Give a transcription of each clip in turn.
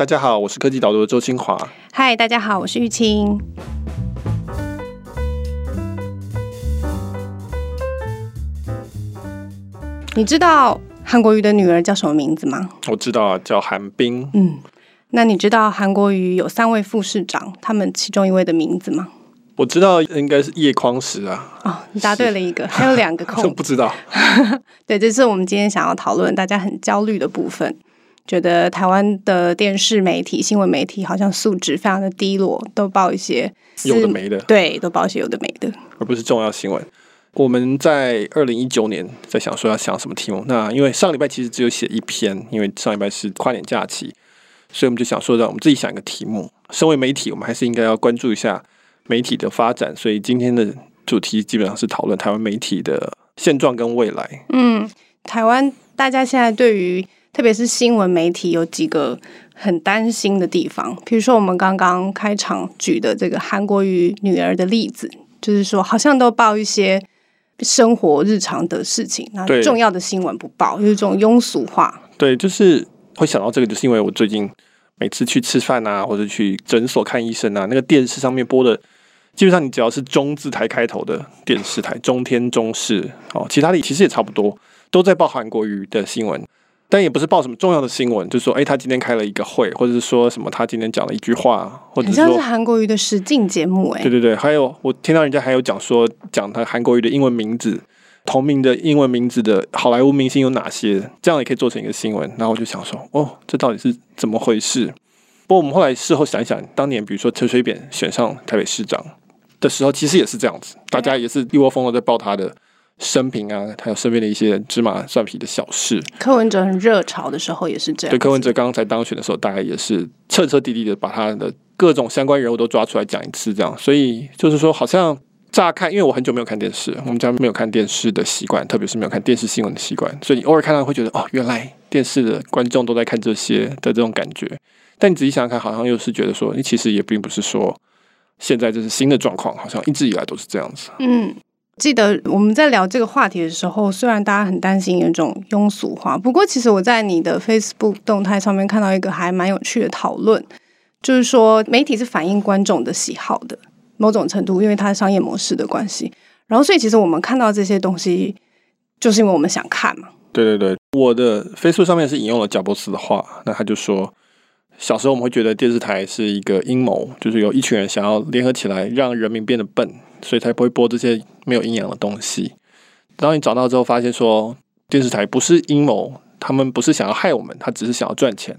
大家好，我是科技导读的周清华。嗨，大家好，我是玉清。你知道韩国瑜的女儿叫什么名字吗？我知道啊，叫韩冰。嗯，那你知道韩国瑜有三位副市长，他们其中一位的名字吗？我知道应该是叶匡时啊。哦，你答对了一个，还有两个 空。不知道。对，这是我们今天想要讨论，大家很焦虑的部分。觉得台湾的电视媒体、新闻媒体好像素质非常的低落，都报一些有的没的，对，都报一些有的没的，而不是重要新闻。我们在二零一九年在想说要想什么题目，那因为上礼拜其实只有写一篇，因为上礼拜是跨年假期，所以我们就想说让我们自己想一个题目。身为媒体，我们还是应该要关注一下媒体的发展，所以今天的主题基本上是讨论台湾媒体的现状跟未来。嗯，台湾大家现在对于特别是新闻媒体有几个很担心的地方，比如说我们刚刚开场举的这个韩国瑜女儿的例子，就是说好像都报一些生活日常的事情，那重要的新闻不报，有一种庸俗化。对，就是会想到这个，就是因为我最近每次去吃饭啊，或者去诊所看医生啊，那个电视上面播的，基本上你只要是中字台开头的电视台，中天、中视哦，其他的其实也差不多，都在报韩国瑜的新闻。但也不是报什么重要的新闻，就是说，哎，他今天开了一个会，或者是说什么，他今天讲了一句话，或者是说像是韩国瑜的实境节目，哎，对对对，还有我听到人家还有讲说，讲他韩国瑜的英文名字，同名的英文名字的好莱坞明星有哪些，这样也可以做成一个新闻。然后我就想说，哦，这到底是怎么回事？不过我们后来事后想一想，当年比如说陈水扁选上台北市长的时候，其实也是这样子，大家也是一窝蜂的在报他的。生平啊，还有身边的一些芝麻蒜皮的小事。柯文哲很热潮的时候也是这样。对，柯文哲刚刚才当选的时候，大概也是彻彻底底的把他的各种相关人物都抓出来讲一次，这样。所以就是说，好像乍看，因为我很久没有看电视，我们家没有看电视的习惯，特别是没有看电视新闻的习惯，所以你偶尔看到会觉得，哦，原来电视的观众都在看这些的这种感觉。但你仔细想想看，好像又是觉得说，你其实也并不是说现在这是新的状况，好像一直以来都是这样子。嗯。记得我们在聊这个话题的时候，虽然大家很担心有一种庸俗化，不过其实我在你的 Facebook 动态上面看到一个还蛮有趣的讨论，就是说媒体是反映观众的喜好的某种程度，因为它是商业模式的关系。然后，所以其实我们看到这些东西，就是因为我们想看嘛。对对对，我的 Facebook 上面是引用了贾伯斯的话，那他就说，小时候我们会觉得电视台是一个阴谋，就是有一群人想要联合起来让人民变得笨。所以才不会播这些没有营养的东西。当你找到之后，发现说电视台不是阴谋，他们不是想要害我们，他只是想要赚钱。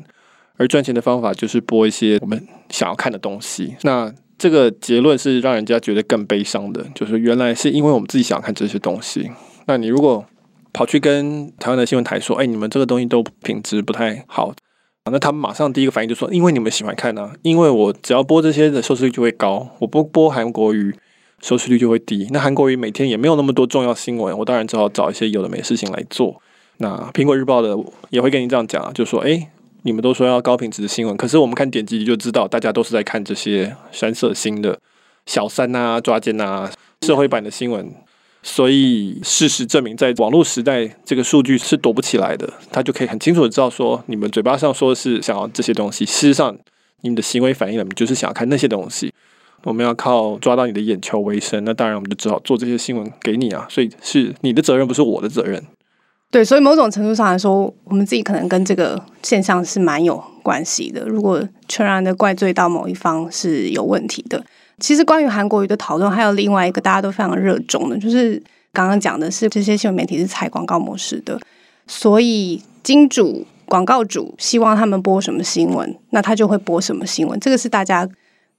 而赚钱的方法就是播一些我们想要看的东西。那这个结论是让人家觉得更悲伤的，就是原来是因为我们自己想要看这些东西。那你如果跑去跟台湾的新闻台说：“哎，你们这个东西都品质不太好。”那他们马上第一个反应就说：“因为你们喜欢看呢、啊，因为我只要播这些的收视率就会高，我不播韩国瑜。”收视率就会低。那韩国瑜每天也没有那么多重要新闻，我当然只好找一些有的没事情来做。那苹果日报的也会跟你这样讲啊，就说：诶，你们都说要高品质的新闻，可是我们看点击就知道，大家都是在看这些三色星的小三啊、抓奸啊、社会版的新闻。所以事实证明，在网络时代，这个数据是躲不起来的。他就可以很清楚的知道说，你们嘴巴上说的是想要这些东西，事实上你们的行为反映了，你们就是想要看那些东西。我们要靠抓到你的眼球为生，那当然我们就只好做这些新闻给你啊。所以是你的责任，不是我的责任。对，所以某种程度上来说，我们自己可能跟这个现象是蛮有关系的。如果全然的怪罪到某一方是有问题的，其实关于韩国瑜的讨论，还有另外一个大家都非常热衷的，就是刚刚讲的是这些新闻媒体是采广告模式的，所以金主广告主希望他们播什么新闻，那他就会播什么新闻。这个是大家。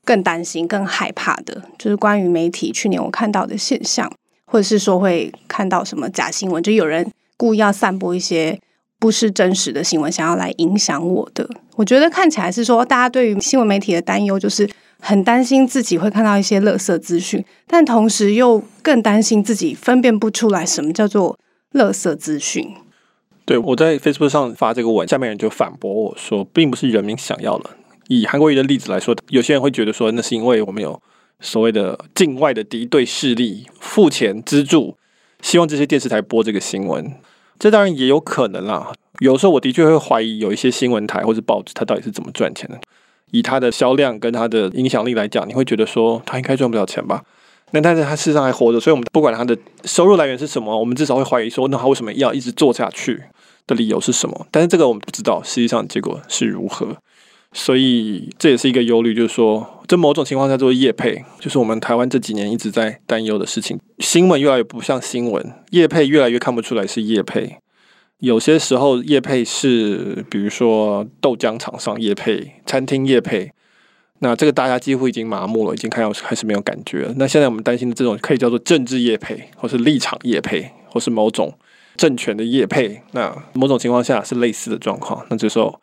更担心、更害怕的，就是关于媒体去年我看到的现象，或者是说会看到什么假新闻，就有人故意要散播一些不是真实的新闻，想要来影响我的。我觉得看起来是说，大家对于新闻媒体的担忧，就是很担心自己会看到一些垃圾资讯，但同时又更担心自己分辨不出来什么叫做垃圾资讯。对，我在 Facebook 上发这个文，下面人就反驳我说，并不是人民想要的。以韩国瑜的例子来说，有些人会觉得说，那是因为我们有所谓的境外的敌对势力付钱资助，希望这些电视台播这个新闻。这当然也有可能啦。有时候我的确会怀疑，有一些新闻台或者报纸，它到底是怎么赚钱的？以它的销量跟它的影响力来讲，你会觉得说它应该赚不了钱吧？那但是它事实上还活着，所以我们不管它的收入来源是什么，我们至少会怀疑说，那它为什么要一直做下去的理由是什么？但是这个我们不知道，实际上结果是如何。所以这也是一个忧虑，就是说，在某种情况下做业配，就是我们台湾这几年一直在担忧的事情。新闻越来越不像新闻，业配越来越看不出来是业配。有些时候业配是，比如说豆浆厂商业配、餐厅业配，那这个大家几乎已经麻木了，已经看到还是没有感觉了。那现在我们担心的这种可以叫做政治业配，或是立场业配，或是某种政权的业配，那某种情况下是类似的状况。那这时候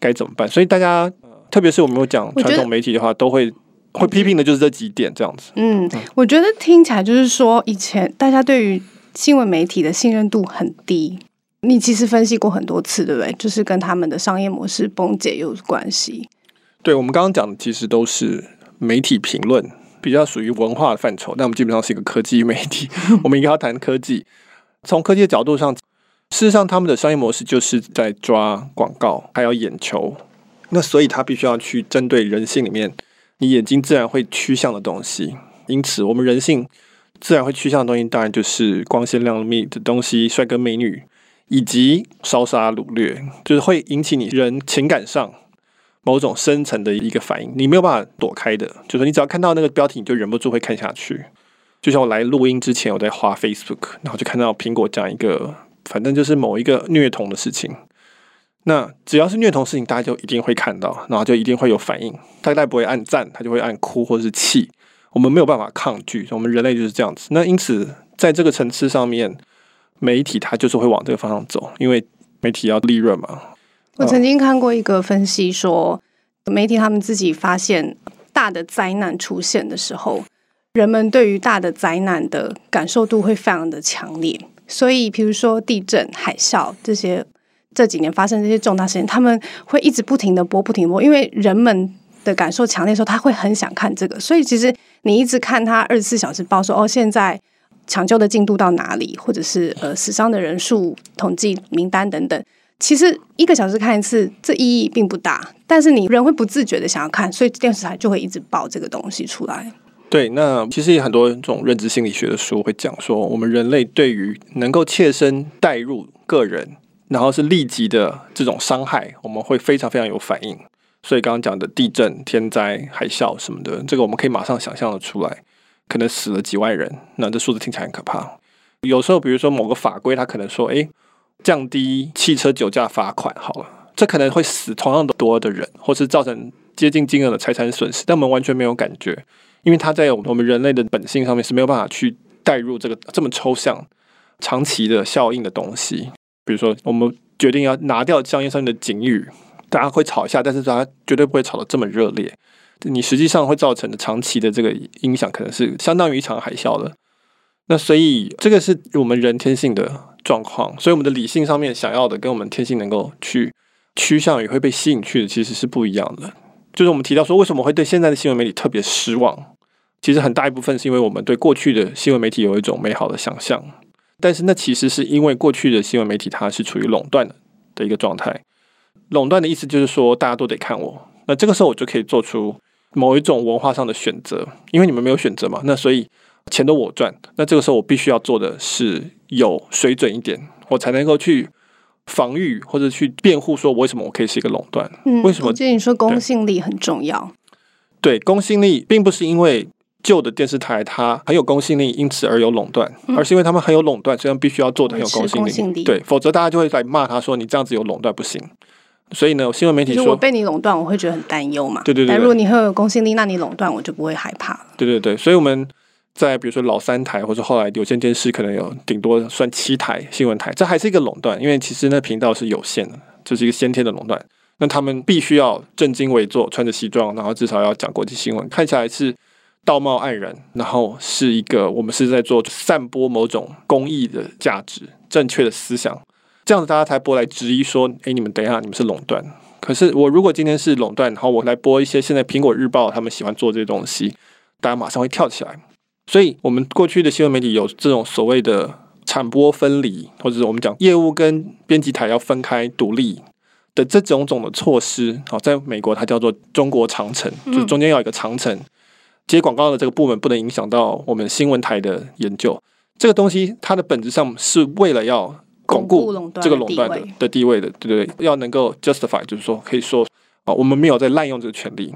该怎么办？所以大家，特别是我们有讲传统媒体的话，都会会批评的就是这几点这样子。嗯，我觉得听起来就是说，以前大家对于新闻媒体的信任度很低。你其实分析过很多次，对不对？就是跟他们的商业模式崩解有关系。对，我们刚刚讲的其实都是媒体评论，比较属于文化的范畴。但我们基本上是一个科技媒体，我们应该要谈科技。从科技的角度上，事实上他们的商业模式就是在抓广告，还有眼球。那所以他必须要去针对人性里面你眼睛自然会趋向的东西。因此，我们人性自然会趋向的东西，当然就是光鲜亮丽的东西，帅哥美女。以及烧杀掳掠，就是会引起你人情感上某种深层的一个反应，你没有办法躲开的。就是你只要看到那个标题，你就忍不住会看下去。就像我来录音之前，我在滑 Facebook，然后就看到苹果讲一个，反正就是某一个虐童的事情。那只要是虐童事情，大家就一定会看到，然后就一定会有反应。大概不会按赞，他就会按哭或者是气。我们没有办法抗拒，我们人类就是这样子。那因此，在这个层次上面。媒体它就是会往这个方向走，因为媒体要利润嘛。我曾经看过一个分析说，媒体他们自己发现大的灾难出现的时候，人们对于大的灾难的感受度会非常的强烈。所以，比如说地震、海啸这些这几年发生这些重大事件，他们会一直不停的播、不停播，因为人们的感受强烈的时候，他会很想看这个。所以，其实你一直看他二十四小时报说，哦，现在。抢救的进度到哪里，或者是呃死伤的人数统计名单等等，其实一个小时看一次，这意义并不大。但是你人会不自觉的想要看，所以电视台就会一直报这个东西出来。对，那其实有很多这种认知心理学的书会讲说，我们人类对于能够切身带入个人，然后是立即的这种伤害，我们会非常非常有反应。所以刚刚讲的地震、天灾、海啸什么的，这个我们可以马上想象的出来。可能死了几万人，那这数字听起来很可怕。有时候，比如说某个法规，他可能说，诶，降低汽车酒驾罚款好了，这可能会死同样的多的人，或是造成接近金额的财产损失，但我们完全没有感觉，因为它在我们人类的本性上面是没有办法去带入这个这么抽象、长期的效应的东西。比如说，我们决定要拿掉香烟上面的警语，大家会吵一下，但是大家绝对不会吵得这么热烈。你实际上会造成的长期的这个影响，可能是相当于一场海啸的。那所以这个是我们人天性的状况，所以我们的理性上面想要的，跟我们天性能够去趋向于会被吸引去的，其实是不一样的。就是我们提到说，为什么会对现在的新闻媒体特别失望？其实很大一部分是因为我们对过去的新闻媒体有一种美好的想象，但是那其实是因为过去的新闻媒体它是处于垄断的的一个状态。垄断的意思就是说，大家都得看我，那这个时候我就可以做出。某一种文化上的选择，因为你们没有选择嘛，那所以钱都我赚。那这个时候我必须要做的是有水准一点，我才能够去防御或者去辩护，说为什么我可以是一个垄断？嗯，为什么？我觉得你说公信力很重要。对，公信力并不是因为旧的电视台它很有公信力，因此而有垄断，嗯，而是因为他们很有垄断，所以必须要做的很有公信力。公信力。对，否则大家就会来骂他说你这样子有垄断不行。所以呢，新闻媒体说，我被你垄断，我会觉得很担忧嘛。对对对。但如果你很有公信力，那你垄断我就不会害怕了。对对对。所以我们在比如说老三台，或者后来有线电视，可能有顶多算七台新闻台，这还是一个垄断，因为其实那频道是有限的，这、就是一个先天的垄断。那他们必须要正襟危坐，穿着西装，然后至少要讲国际新闻，看起来是道貌岸然，然后是一个我们是在做散播某种公益的价值、正确的思想。这样子大家才不会来质疑说，哎，你们等一下，你们是垄断。可是我如果今天是垄断，然后我来播一些现在苹果日报他们喜欢做这些东西，大家马上会跳起来。所以，我们过去的新闻媒体有这种所谓的产播分离，或者是我们讲业务跟编辑台要分开独立的这种种的措施，好，在美国它叫做中国长城，就是中间要有一个长城，接广告的这个部门不能影响到我们新闻台的研究。这个东西它的本质上是为了要巩固这个垄断的的地位的，对不对？要能够 justify，就是说可以说啊，我们没有在滥用这个权利，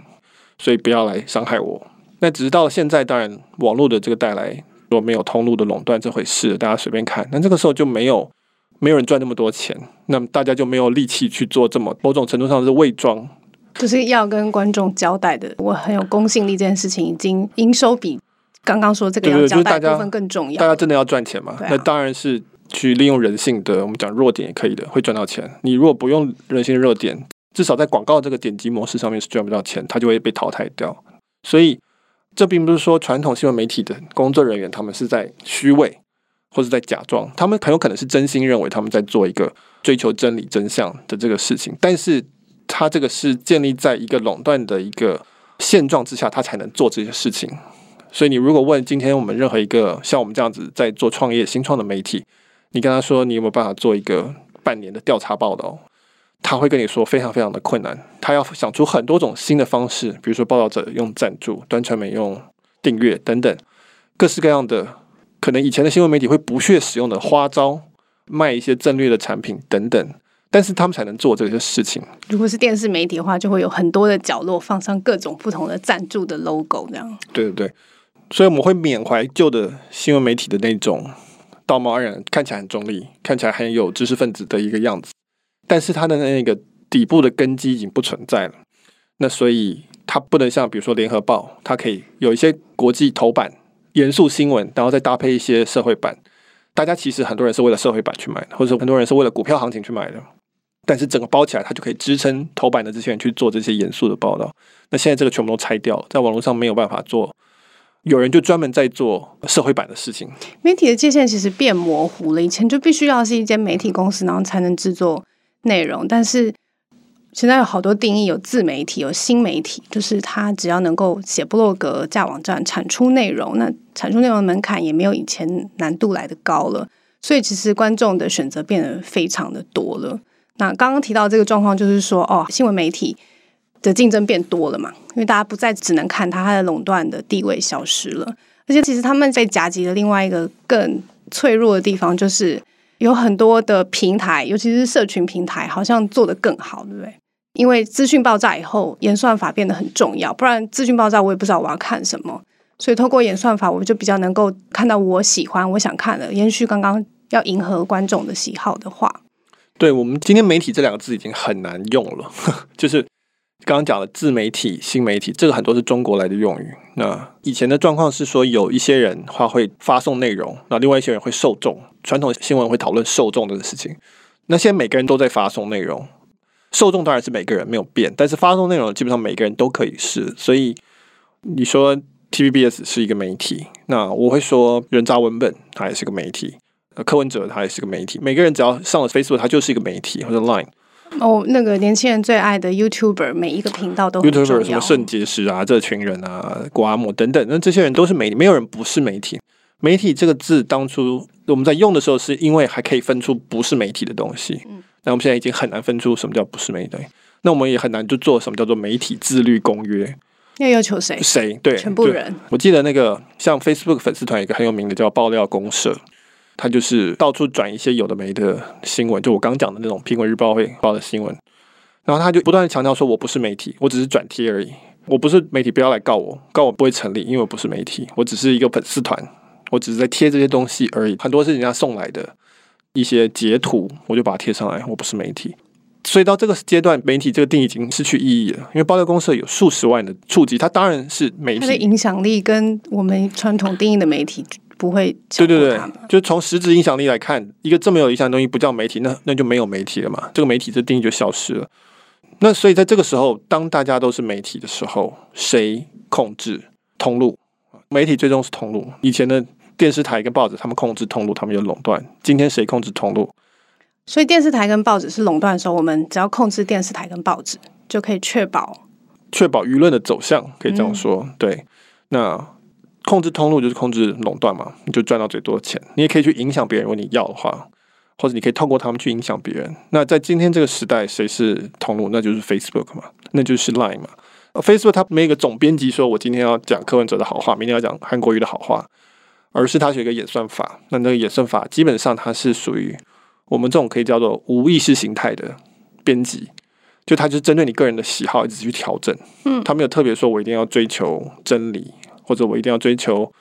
所以不要来伤害我。那直到现在，当然网络的这个带来，若没有通路的垄断这回事，大家随便看。那这个时候就没有没有人赚那么多钱，那么大家就没有力气去做这么某种程度上是伪装，就是要跟观众交代的。我很有公信力这件事情，已经营收比刚刚说这个要交代部分更重要。大家真的要赚钱嘛？那当然是去利用人性的，我们讲弱点也可以的，会赚到钱。你如果不用人性的弱点，至少在广告这个点击模式上面是赚不到钱，它就会被淘汰掉。所以。这并不是说传统新闻媒体的工作人员他们是在虚伪或者在假装，他们很有可能是真心认为他们在做一个追求真理真相的这个事情，但是他这个是建立在一个垄断的一个现状之下，他才能做这些事情。所以你如果问今天我们任何一个像我们这样子在做创业新创的媒体，你跟他说你有没有办法做一个半年的调查报道？他会跟你说非常非常的困难，他要想出很多种新的方式，比如说报道者用赞助，端传媒用订阅等等，各式各样的可能以前的新闻媒体会不屑使用的花招，卖一些战略的产品等等，但是他们才能做这些事情。如果是电视媒体的话，就会有很多的角落放上各种不同的赞助的 logo，这样。对对对，所以我们会缅怀旧的新闻媒体的那种道貌岸然，看起来很中立，看起来很有知识分子的一个样子。但是它的那个底部的根基已经不存在了，那所以它不能像比如说联合报，它可以有一些国际头版严肃新闻，然后再搭配一些社会版。大家其实很多人是为了社会版去买的，或者很多人是为了股票行情去买的。但是整个包起来，它就可以支撑头版的这些人去做这些严肃的报道。那现在这个全部都拆掉了，在网络上没有办法做，有人就专门在做社会版的事情。媒体的界限其实变模糊了，以前就必须要是一间媒体公司，然后才能制作。内容，但是现在有好多定义，有自媒体，有新媒体，就是他只要能够写部落格、架网站、产出内容，那产出内容的门槛也没有以前难度来得高了。所以其实观众的选择变得非常的多了。那刚刚提到这个状况，就是说，哦，新闻媒体的竞争变多了嘛，因为大家不再只能看它，它的垄断的地位消失了，而且其实他们被夹击的另外一个更脆弱的地方就是。有很多的平台，尤其是社群平台，好像做得更好，对不对？因为资讯爆炸以后，演算法变得很重要。不然资讯爆炸，我也不知道我要看什么。所以透过演算法，我就比较能够看到我喜欢、我想看的。延续刚刚要迎合观众的喜好的话，对，我们今天“媒体”这两个字已经很难用了，就是。刚刚讲的自媒体、新媒体，这个很多是中国来的用语。那以前的状况是说，有一些人话会发送内容，那另外一些人会受众。传统新闻会讨论受众这个事情。那现在每个人都在发送内容，受众当然是每个人没有变，但是发送内容基本上每个人都可以是。所以你说 TVBS 是一个媒体，那我会说人渣文本它也是个媒体，柯文哲他也是个媒体。每个人只要上了 Facebook，他就是一个媒体或者 Line。哦，那个年轻人最爱的 YouTuber，每一个频道都 YouTuber 什么圣结石啊，这群人啊，古阿莫等等，那这些人都是媒体，没有人不是媒体。媒体这个字当初我们在用的时候，是因为还可以分出不是媒体的东西。嗯，那我们现在已经很难分出什么叫不是媒体，那我们也很难就做什么叫做媒体自律公约。要要求谁？谁？对，全部人。我记得那个像 Facebook 粉丝团有一个很有名的叫爆料公社。他就是到处转一些有的没的新闻，就我刚讲的那种《苹果日报》会报的新闻，然后他就不断的强调说：“我不是媒体，我只是转贴而已。我不是媒体，不要来告我，告我不会成立，因为我不是媒体，我只是一个粉丝团，我只是在贴这些东西而已。很多是人家送来的一些截图，我就把它贴上来。我不是媒体，所以到这个阶段，媒体这个定义已经失去意义了。因为爆料公社有数十万的触及，它当然是媒体，它的影响力跟我们传统定义的媒体。”不会，对对对，就从实质影响力来看，一个这么有影响的东西不叫媒体，那那就没有媒体了嘛。这个媒体这定义就消失了。那所以在这个时候，当大家都是媒体的时候，谁控制通路？媒体最终是通路。以前的电视台跟报纸，他们控制通路，他们有垄断。今天谁控制通路？所以电视台跟报纸是垄断的时候，我们只要控制电视台跟报纸，就可以确保确保舆论的走向，可以这样说。嗯、对，那。控制通路就是控制垄断嘛，你就赚到最多的钱。你也可以去影响别人，如果你要的话，或者你可以透过他们去影响别人。那在今天这个时代，谁是通路？那就是 Facebook 嘛，那就是 Line 嘛。Facebook 它没有一个总编辑说，我今天要讲柯文哲的好话，明天要讲韩国瑜的好话，而是它是一个演算法。那那个演算法基本上它是属于我们这种可以叫做无意识形态的编辑，就它就是针对你个人的喜好一直去调整。嗯，它没有特别说我一定要追求真理，或者我一定要追求。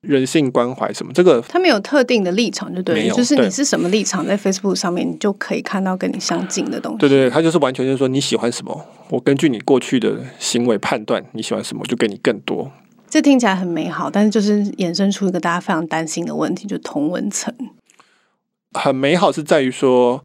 人性关怀什么？这个他没有特定的立场，就对，就是你是什么立场，在 Facebook 上面，你就可以看到跟你相近的东西。对对对，他就是完全就是说你喜欢什么，我根据你过去的行为判断你喜欢什么，就给你更多。这听起来很美好，但是就是衍生出一个大家非常担心的问题，就是同文层。很美好是在于说，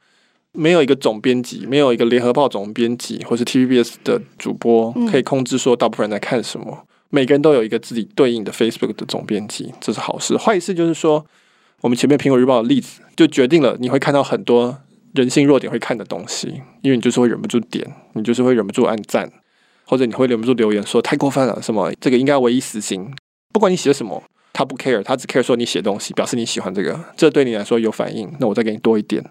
没有一个总编辑，没有一个联合报总编辑，或是 TVBS 的主播可以控制说大部分人在看什么。每个人都有一个自己对应的 Facebook 的总编辑，这是好事。坏事就是说，我们前面苹果日报的例子就决定了，你会看到很多人性弱点会看的东西，因为你就是会忍不住点，你就是会忍不住按赞，或者你会忍不住留言说太过分了，什么这个应该唯一死刑。不管你写什么，他不 care，他只 care 说你写东西，表示你喜欢这个，这对你来说有反应，那我再给你多一点。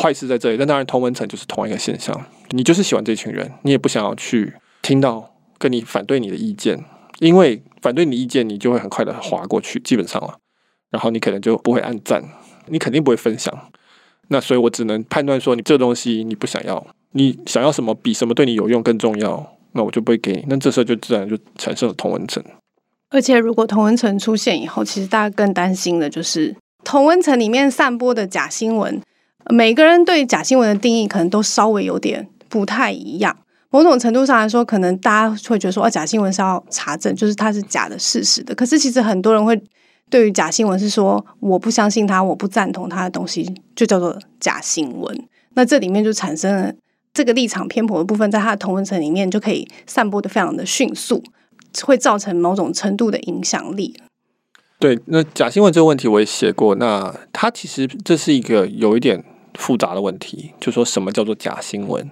坏事在这里，但当然同文层就是同一个现象，你就是喜欢这群人，你也不想要去听到跟你反对你的意见。因为反对你意见，你就会很快的划过去，基本上了，然后你可能就不会按赞，你肯定不会分享。那所以我只能判断说，你这东西你不想要，你想要什么比什么对你有用更重要，那我就不会给你。那这时候就自然就产生了同温层。而且如果同温层出现以后，其实大家更担心的就是同温层里面散播的假新闻，每个人对假新闻的定义可能都稍微有点不太一样。某种程度上来说，可能大家会觉得说，哦，假新闻是要查证，就是它是假的事实的。可是其实很多人会对于假新闻是说，我不相信它，我不赞同它的东西，就叫做假新闻。那这里面就产生了这个立场偏颇的部分，在它的同文层里面就可以散播的非常的迅速，会造成某种程度的影响力。对，那假新闻这个问题我也写过。那它其实这是一个有一点复杂的问题，就说什么叫做假新闻？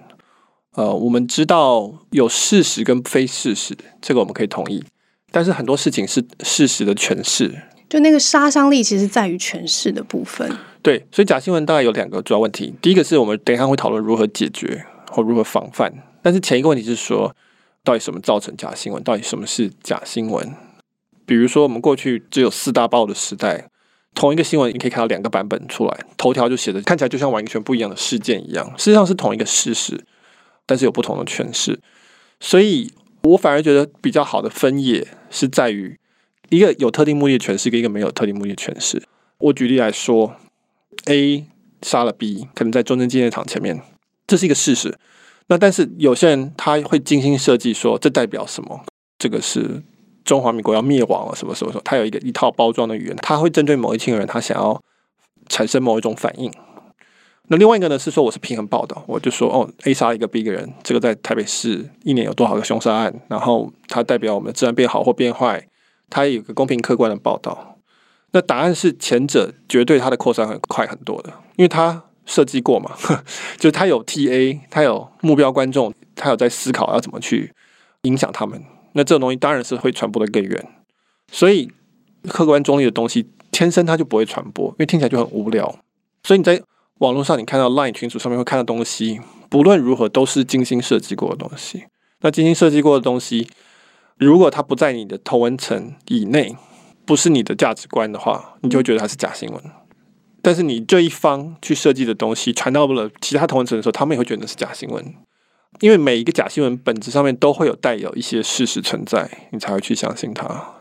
呃，我们知道有事实跟非事实，这个我们可以同意。但是很多事情是事实的诠释，就那个杀伤力其实在于诠释的部分。对，所以假新闻大概有两个主要问题。第一个是我们等一下会讨论如何解决或如何防范。但是前一个问题是说，到底什么造成假新闻？到底什么是假新闻？比如说，我们过去只有四大报的时代，同一个新闻你可以看到两个版本出来，头条就写的看起来就像完全不一样的事件一样，事实上是同一个事实。但是有不同的诠释，所以我反而觉得比较好的分野是在于一个有特定目的的诠释跟一个没有特定目的的诠释。我举例来说，A 杀了 B，可能在中正纪念堂前面，这是一个事实。那但是有些人他会精心设计说，这代表什么？这个是中华民国要灭亡了，什么什么什么？他有一个一套包装的语言，他会针对某一群人，他想要产生某一种反应。那另外一个呢是说我是平衡报道，我就说哦，A 杀一个 B 一个人，这个在台北市一年有多少个凶杀案，然后它代表我们的治安变好或变坏，它也有个公平客观的报道。那答案是前者绝对它的扩散很快很多的，因为它设计过嘛，就是它有 TA，它有目标观众，它有在思考要怎么去影响他们。那这种东西当然是会传播的更远，所以客观中立的东西天生它就不会传播，因为听起来就很无聊。所以你在网络上，你看到 Line 群组上面会看到东西，不论如何都是精心设计过的东西。那精心设计过的东西，如果它不在你的同文层以内，不是你的价值观的话，你就会觉得它是假新闻。但是你这一方去设计的东西传到了其他同文层的时候，他们也会觉得是假新闻。因为每一个假新闻本质上面都会有带有一些事实存在，你才会去相信它。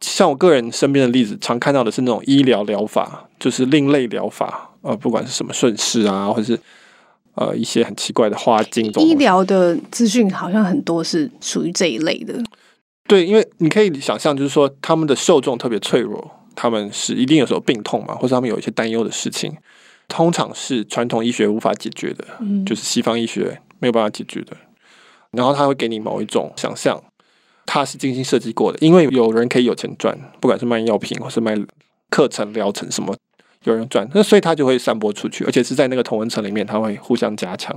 像我个人身边的例子，常看到的是那种医疗疗法，就是另类疗法。呃，不管是什么顺势啊，或者是呃一些很奇怪的花精，医疗的资讯好像很多是属于这一类的。对，因为你可以想象，就是说他们的受众特别脆弱，他们是一定有时候病痛嘛，或者他们有一些担忧的事情，通常是传统医学无法解决的，嗯，就是西方医学没有办法解决的。然后他会给你某一种想象，他是精心设计过的，因为有人可以有钱赚，不管是卖药品或是卖课程疗程什么。有人赚，那所以他就会散播出去，而且是在那个同温层里面，他会互相加强。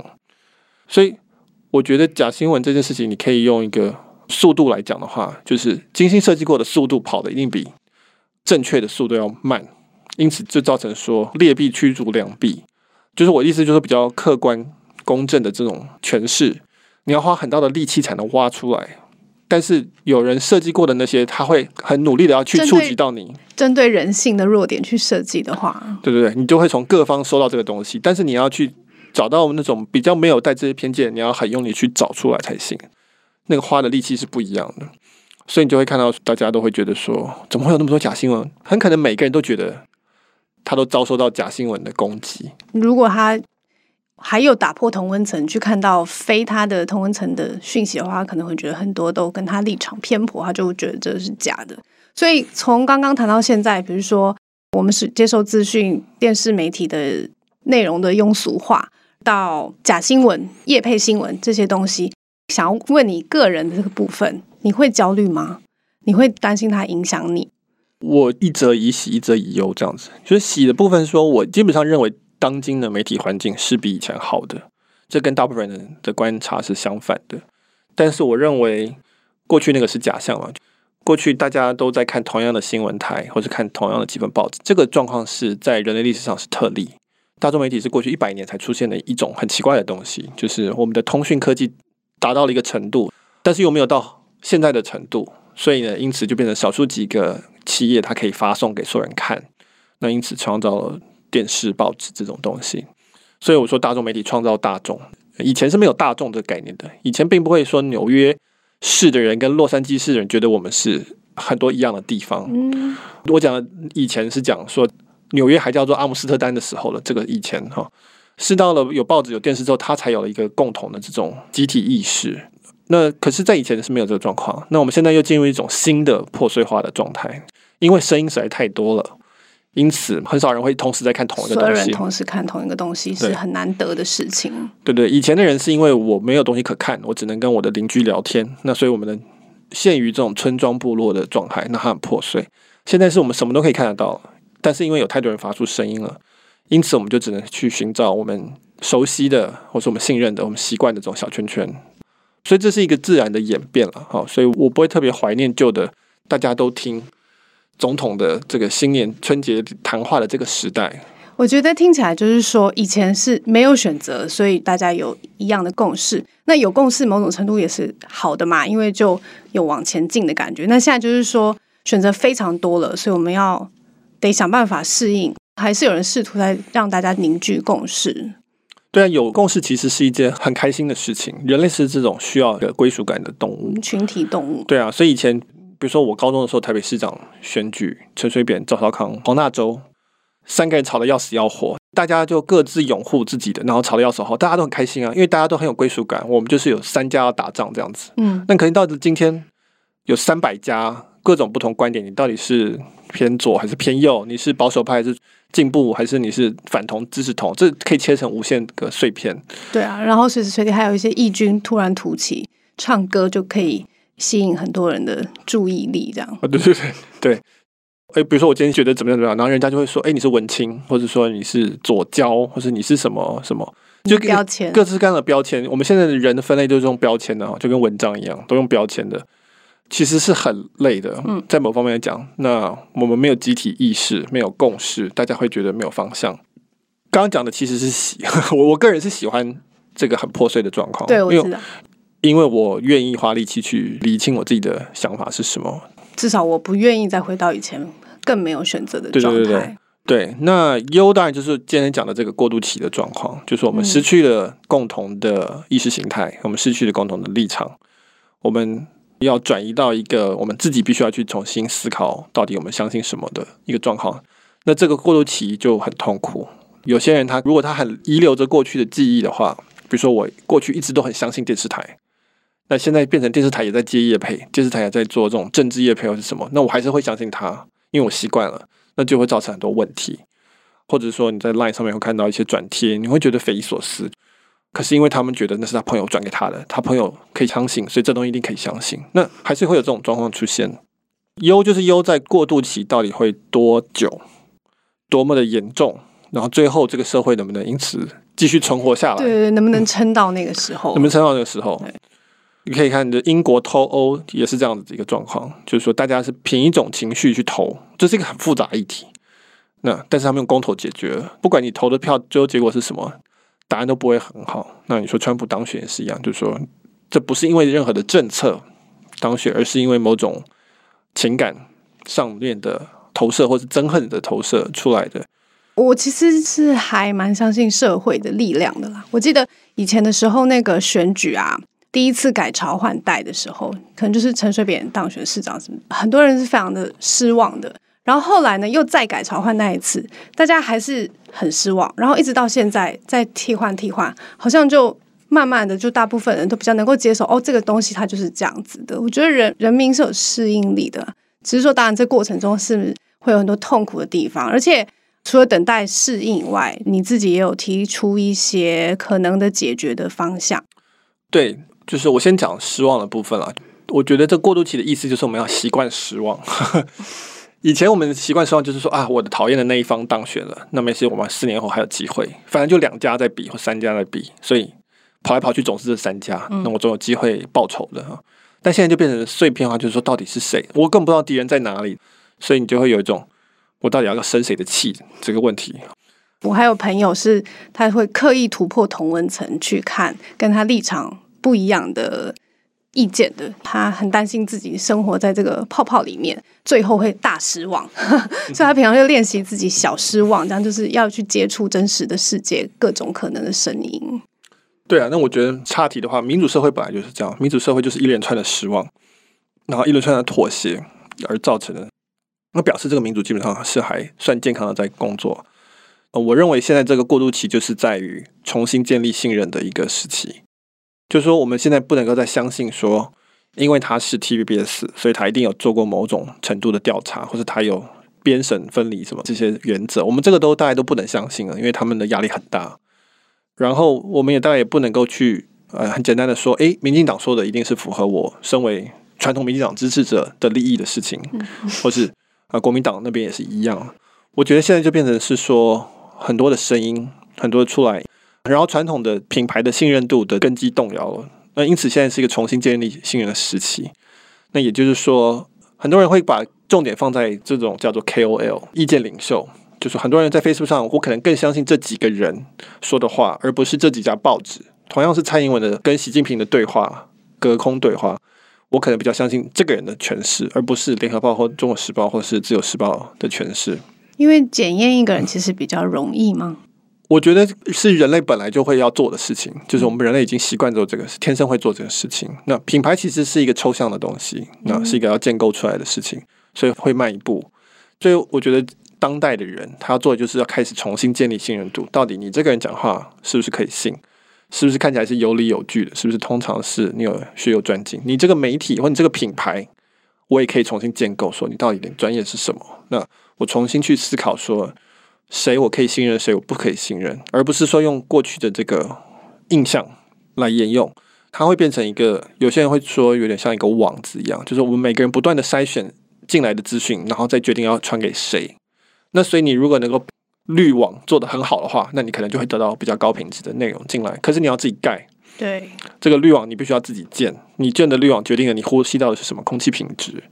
所以我觉得假新闻这件事情，你可以用一个速度来讲的话，就是精心设计过的速度跑的一定比正确的速度要慢，因此就造成说劣币驱逐良币，就是我意思就是比较客观公正的这种诠释，你要花很大的力气才能挖出来。但是有人设计过的那些，他会很努力的要去触及到你，针对人性的弱点去设计的话，对对对，你就会从各方收到这个东西。但是你要去找到那种比较没有带这些偏见，你要很用力去找出来才行。那个花的力气是不一样的，所以你就会看到大家都会觉得说，怎么会有那么多假新闻？很可能每个人都觉得他都遭受到假新闻的攻击。如果他还有打破同温层去看到非他的同温层的讯息的话，可能会觉得很多都跟他立场偏颇，他就觉得这是假的。所以从刚刚谈到现在，比如说我们是接受资讯、电视媒体的内容的庸俗化，到假新闻、业配新闻这些东西，想要问你个人的这个部分，你会焦虑吗？你会担心它影响你？我一则以喜，一则以忧，这样子。就是喜的部分，说我基本上认为。当今的媒体环境是比以前好的，这跟大部分人的观察是相反的。但是我认为过去那个是假象嘛，过去大家都在看同样的新闻台，或是看同样的几份报纸，这个状况是在人类历史上是特例。大众媒体是过去一百年才出现的一种很奇怪的东西，就是我们的通讯科技达到了一个程度，但是又没有到现在的程度，所以呢，因此就变成少数几个企业它可以发送给所有人看，那因此创造了。电视、报纸这种东西，所以我说大众媒体创造大众。以前是没有大众这个概念的，以前并不会说纽约市的人跟洛杉矶市的人觉得我们是很多一样的地方。嗯，我讲的以前是讲说纽约还叫做阿姆斯特丹的时候了。这个以前哈，是到了有报纸、有电视之后，它才有了一个共同的这种集体意识。那可是，在以前是没有这个状况。那我们现在又进入一种新的破碎化的状态，因为声音实在太多了。因此，很少人会同时在看同一个东西。所有人同时看同一个东西是很难得的事情。对对，以前的人是因为我没有东西可看，我只能跟我的邻居聊天。那所以我们的限于这种村庄部落的状态，那它很破碎。现在是我们什么都可以看得到，但是因为有太多人发出声音了，因此我们就只能去寻找我们熟悉的，或是我们信任的、我们习惯的这种小圈圈。所以这是一个自然的演变了。好，所以我不会特别怀念旧的，大家都听。总统的这个新年春节谈话的这个时代，我觉得听起来就是说，以前是没有选择，所以大家有一样的共识。那有共识，某种程度也是好的嘛，因为就有往前进的感觉。那现在就是说，选择非常多了，所以我们要得想办法适应。还是有人试图在让大家凝聚共识。对啊，有共识其实是一件很开心的事情。人类是这种需要一个归属感的动物，群体动物。对啊，所以以前。比如说，我高中的时候，台北市长选举，陈水扁、赵少康、黄大洲三个人吵得要死要活，大家就各自拥护自己的，然后吵得要死要活，大家都很开心啊，因为大家都很有归属感。我们就是有三家要打仗这样子，嗯，那可能到今天有三百家各种不同观点，你到底是偏左还是偏右？你是保守派还是进步？还是你是反同支持同？这可以切成无限个碎片。对啊，然后随时随地还有一些义军突然突起，唱歌就可以。吸引很多人的注意力，这样。啊，对对对对。哎，比如说我今天觉得怎么样怎么样，然后人家就会说，哎，你是文青，或者说你是左交，或者你是什么什么，就标签，各式各样的标签。我们现在的人的分类都是用标签的，就跟文章一样，都用标签的，其实是很累的。嗯，在某方面来讲，那我们没有集体意识，没有共识，大家会觉得没有方向。刚刚讲的其实是喜，我我个人是喜欢这个很破碎的状况。对，我知道。因为我愿意花力气去理清我自己的想法是什么，至少我不愿意再回到以前更没有选择的状态。对对对，对，那优当然就是今天讲的这个过渡期的状况，就是我们失去了共同的意识形态，嗯、我们失去了共同的立场，我们要转移到一个我们自己必须要去重新思考到底我们相信什么的一个状况。那这个过渡期就很痛苦。有些人他如果他很遗留着过去的记忆的话，比如说我过去一直都很相信电视台。那现在变成电视台也在接业配，电视台也在做这种政治业配或是什么，那我还是会相信他，因为我习惯了，那就会造成很多问题。或者说你在 Line 上面会看到一些转贴，你会觉得匪夷所思，可是因为他们觉得那是他朋友转给他的，他朋友可以相信，所以这东西一定可以相信。那还是会有这种状况出现。忧就是忧在过渡期到底会多久，多么的严重，然后最后这个社会能不能因此继续存活下来？对，能不能撑到那个时候？能不能撑到那个时候？你可以看，你的英国脱欧也是这样子的一个状况，就是说大家是凭一种情绪去投，这是一个很复杂议题。那但是他们用公投解决了，不管你投的票最后结果是什么，答案都不会很好。那你说川普当选也是一样，就是说这不是因为任何的政策当选，而是因为某种情感上面的投射或是憎恨的投射出来的。我其实是还蛮相信社会的力量的啦。我记得以前的时候，那个选举啊。第一次改朝换代的时候，可能就是陈水扁当选市长，什么很多人是非常的失望的。然后后来呢，又再改朝换代一次，大家还是很失望。然后一直到现在，再替换替换，好像就慢慢的，就大部分人都比较能够接受。哦，这个东西它就是这样子的。我觉得人人民是有适应力的，只是说当然这过程中是会有很多痛苦的地方。而且除了等待适应外，你自己也有提出一些可能的解决的方向。对。就是我先讲失望的部分了。我觉得这过渡期的意思就是我们要习惯失望。以前我们习惯失望就是说啊，我的讨厌的那一方当选了，那没事，我们四年后还有机会。反正就两家在比或三家在比，所以跑来跑去总是这三家，那我总有机会报仇的。但现在就变成碎片化，就是说到底是谁？我更不知道敌人在哪里，所以你就会有一种我到底要生谁的气这个问题。我还有朋友是他会刻意突破同文层去看，跟他立场。不一样的意见的，他很担心自己生活在这个泡泡里面，最后会大失望，所以他平常就练习自己小失望，这样就是要去接触真实的世界，各种可能的声音。对啊，那我觉得差题的话，民主社会本来就是这样，民主社会就是一连串的失望，然后一连串的妥协而造成的，那表示这个民主基本上是还算健康的在工作。我认为现在这个过渡期就是在于重新建立信任的一个时期。就是说，我们现在不能够再相信说，因为他是 TVBS，所以他一定有做过某种程度的调查，或者他有编审分离什么这些原则。我们这个都大家都不能相信了，因为他们的压力很大。然后，我们也大概也不能够去呃很简单的说，诶，民进党说的一定是符合我身为传统民进党支持者的利益的事情，或是啊国民党那边也是一样。我觉得现在就变成是说，很多的声音，很多出来。然后传统的品牌的信任度的根基动摇了，那因此现在是一个重新建立信任的时期。那也就是说，很多人会把重点放在这种叫做 KOL 意见领袖，就是很多人在 Facebook 上，我可能更相信这几个人说的话，而不是这几家报纸。同样是蔡英文的跟习近平的对话，隔空对话，我可能比较相信这个人的诠释，而不是联合报或中国时报或是自由时报的诠释。因为检验一个人其实比较容易吗？我觉得是人类本来就会要做的事情，就是我们人类已经习惯做这个，是天生会做这个事情。那品牌其实是一个抽象的东西，那是一个要建构出来的事情，所以会慢一步。所以我觉得当代的人他要做的就是要开始重新建立信任度。到底你这个人讲话是不是可以信？是不是看起来是有理有据的？是不是通常是你有学有专精？你这个媒体或你这个品牌，我也可以重新建构，说你到底的专业是什么？那我重新去思考说。谁我可以信任，谁我不可以信任，而不是说用过去的这个印象来沿用，它会变成一个，有些人会说有点像一个网子一样，就是我们每个人不断的筛选进来的资讯，然后再决定要传给谁。那所以你如果能够滤网做得很好的话，那你可能就会得到比较高品质的内容进来。可是你要自己盖，对，这个滤网你必须要自己建，你建的滤网决定了你呼吸到的是什么空气品质。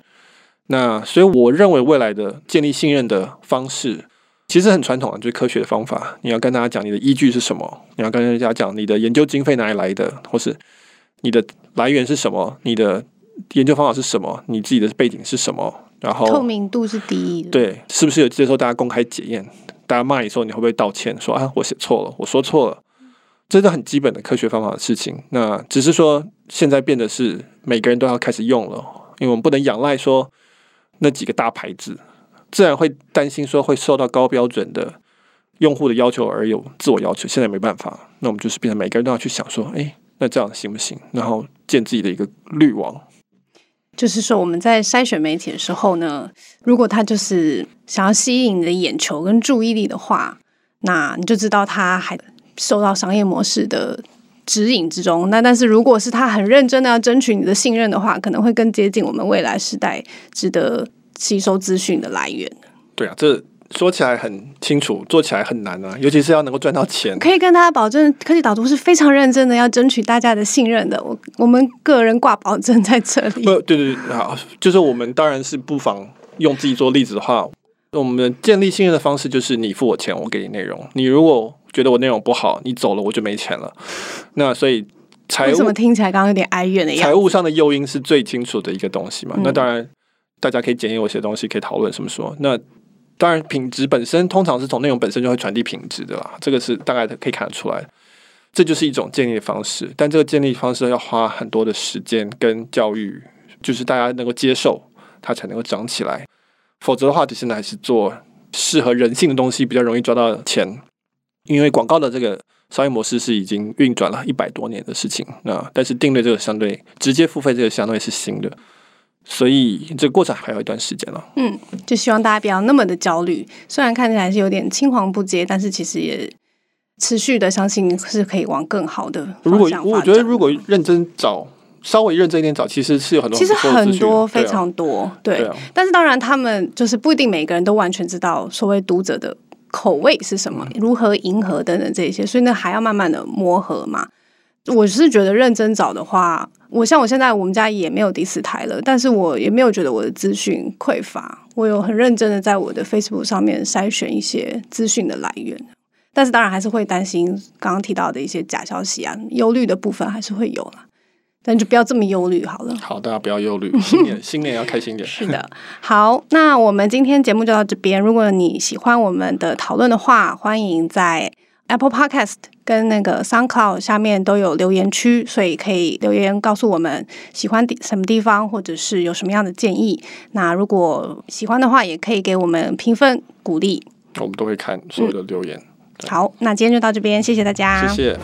那所以我认为未来的建立信任的方式。其实很传统啊，就是科学的方法。你要跟大家讲你的依据是什么，你要跟人家讲你的研究经费哪里来的，或是你的来源是什么，你的研究方法是什么，你自己的背景是什么。然后透明度是第一的，对，是不是有接受大家公开检验？大家骂你说你会不会道歉？说啊，我写错了，我说错了，这是很基本的科学方法的事情。那只是说现在变得是每个人都要开始用了，因为我们不能仰赖说那几个大牌子。自然会担心说会受到高标准的用户的要求而有自我要求，现在没办法，那我们就是变成每个人都要去想说，哎，那这样行不行？然后建自己的一个滤网。就是说我们在筛选媒体的时候呢，如果他就是想要吸引你的眼球跟注意力的话，那你就知道他还受到商业模式的指引之中。那但是如果是他很认真的要争取你的信任的话，可能会更接近我们未来时代值得吸收资讯的来源。对啊，这说起来很清楚，做起来很难啊，尤其是要能够赚到钱。可以跟大家保证，科技导读是非常认真的，要争取大家的信任的。我我们个人挂保证在这里。不，对对对，好，就是我们当然是不妨用自己做例子的话，我们建立信任的方式就是你付我钱，我给你内容。你如果觉得我内容不好，你走了我就没钱了。那所以财务为什么听起来刚刚有点哀怨的样子？财务上的诱因是最清楚的一个东西嘛？嗯、那当然，大家可以检验我写东西，可以讨论什么说那。当然，品质本身通常是从内容本身就会传递品质的啦，这个是大概可以看得出来。这就是一种建立的方式，但这个建立方式要花很多的时间跟教育，就是大家能够接受它才能够长起来。否则的话，现在还是做适合人性的东西比较容易赚到钱，因为广告的这个商业模式是已经运转了一百多年的事情。那但是订阅这个相对直接付费这个相对是新的。所以这个过程还有一段时间了。嗯，就希望大家不要那么的焦虑。虽然看起来是有点青黄不接，但是其实也持续的相信是可以往更好的。如果我觉得如果认真找，稍微认真一点找，其实是有很多，其实很多非常多。对，对啊，但是当然他们就是不一定每个人都完全知道所谓读者的口味是什么，嗯、如何迎合等等这些，所以呢还要慢慢的磨合嘛。我是觉得认真找的话，我像我现在我们家也没有第四台了，但是我也没有觉得我的资讯匮乏，我有很认真的在我的 Facebook 上面筛选一些资讯的来源，但是当然还是会担心刚刚提到的一些假消息啊，忧虑的部分还是会有啦，但就不要这么忧虑好了。好，大家不要忧虑，新年 新年要开心点。是的，好，那我们今天节目就到这边。如果你喜欢我们的讨论的话，欢迎在 Apple Podcast 跟那个 SoundCloud 下面都有留言区，所以可以留言告诉我们喜欢什么地方，或者是有什么样的建议。那如果喜欢的话，也可以给我们评分鼓励。我们都会看所有的留言。嗯、好，那今天就到这边，谢谢大家，谢谢。